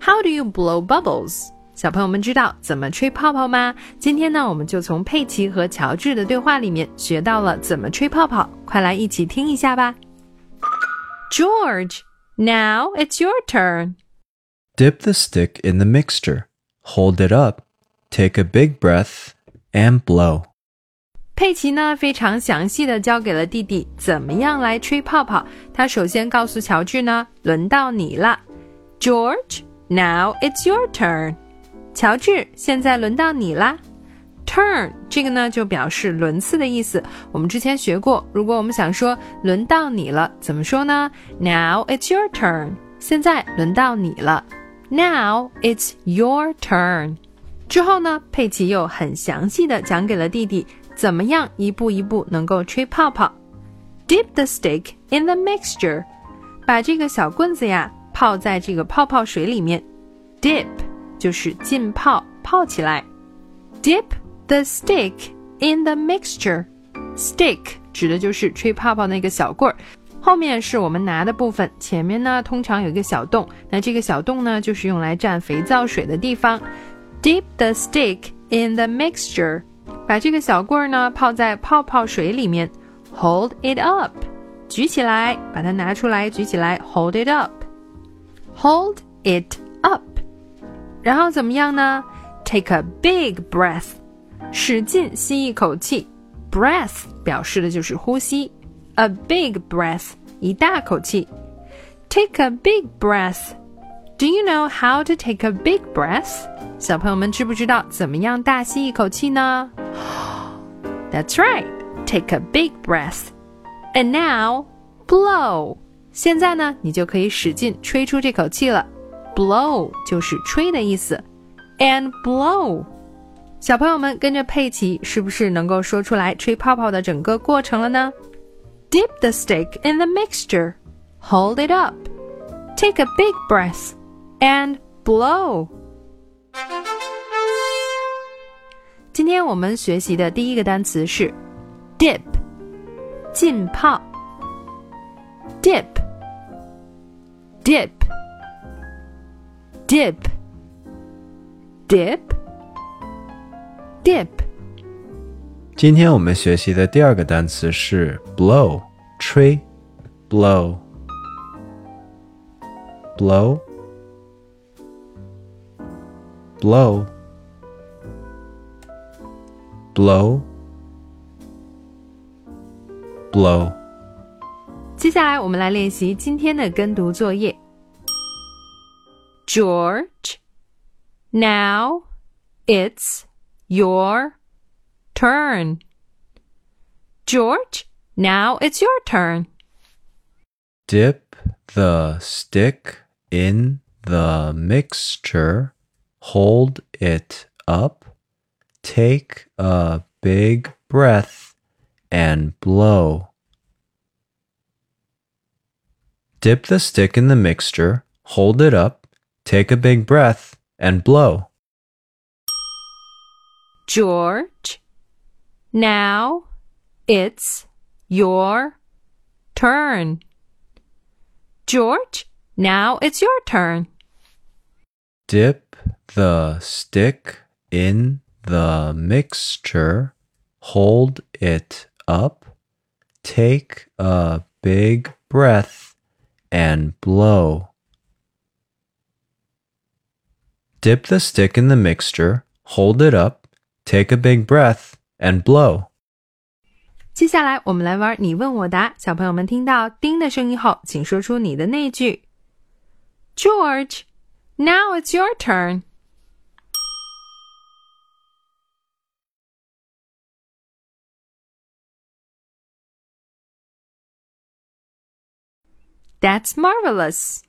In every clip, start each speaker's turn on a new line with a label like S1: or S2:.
S1: How do you blow bubbles？小朋友们知道怎么吹泡泡吗？今天呢，我们就从佩奇和乔治的对话里面学到了怎么吹泡泡，快来一起听一下吧。George, now it's your turn.
S2: Dip the stick in the mixture, hold it up, take a big breath, and blow.
S1: 佩奇呢非常详细的教给了弟弟怎么样来吹泡泡。他首先告诉乔治呢，轮到你了，George, Now it's your turn. 乔治，现在轮到你啦。Turn 这个呢就表示轮次的意思。我们之前学过，如果我们想说轮到你了，怎么说呢？Now it's your turn. 现在轮到你了。Now it's your turn. 之后呢，佩奇又很详细的讲给了弟弟怎么样一步一步能够吹泡泡。Dip the stick in the mixture，把这个小棍子呀泡在这个泡泡水里面。Dip 就是浸泡，泡起来。Dip the stick in the mixture。Stick 指的就是吹泡泡那个小棍儿，后面是我们拿的部分，前面呢通常有一个小洞，那这个小洞呢就是用来蘸肥皂水的地方。Dip the stick in the mixture，把这个小棍儿呢泡在泡泡水里面。Hold it up，举起来，把它拿出来，举起来。Hold it up up，Hold it up。然后怎么样呢？Take a big breath，使劲吸一口气。Breath 表示的就是呼吸。A big breath，一大口气。Take a big breath。Do you know how to take a big breath？小朋友们知不知道怎么样大吸一口气呢？That's right. Take a big breath. And now, blow. 现在呢，你就可以使劲吹出这口气了。Blow 就是吹的意思。And blow. 小朋友们跟着佩奇，是不是能够说出来吹泡泡的整个过程了呢？Dip the stick in the mixture. Hold it up. Take a big breath. And blow. 今天我们学习的第一个单词是 dip，浸泡。dip dip dip dip dip
S2: 今天我们学习的第二个单词是 blow，吹，blow。blow blow blow blow
S1: 接下来我们来练习今天的跟读作业。George, now it's your turn. George, now it's your turn.
S2: Dip the stick in the mixture, hold it up, take a big breath, and blow. Dip the stick in the mixture, hold it up, take a big breath, and blow.
S1: George, now it's your turn. George, now it's your turn.
S2: Dip the stick in the mixture, hold it up, take a big breath, and blow. Dip the stick in the mixture, hold it up, take a big breath, and blow.
S1: 接下来我们来玩你问我答。小朋友们听到“叮”的声音后，请说出你的那句。George, now it's your turn. That's marvelous.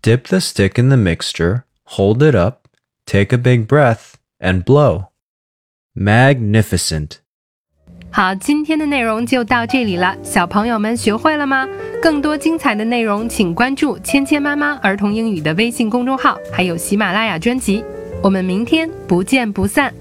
S2: Dip the stick in the mixture, hold it up, take a big breath, and blow. Magnificent.
S1: 好，今天的内容就到这里了。小朋友们学会了吗？更多精彩的内容，请关注芊芊妈妈儿童英语的微信公众号，还有喜马拉雅专辑。我们明天不见不散。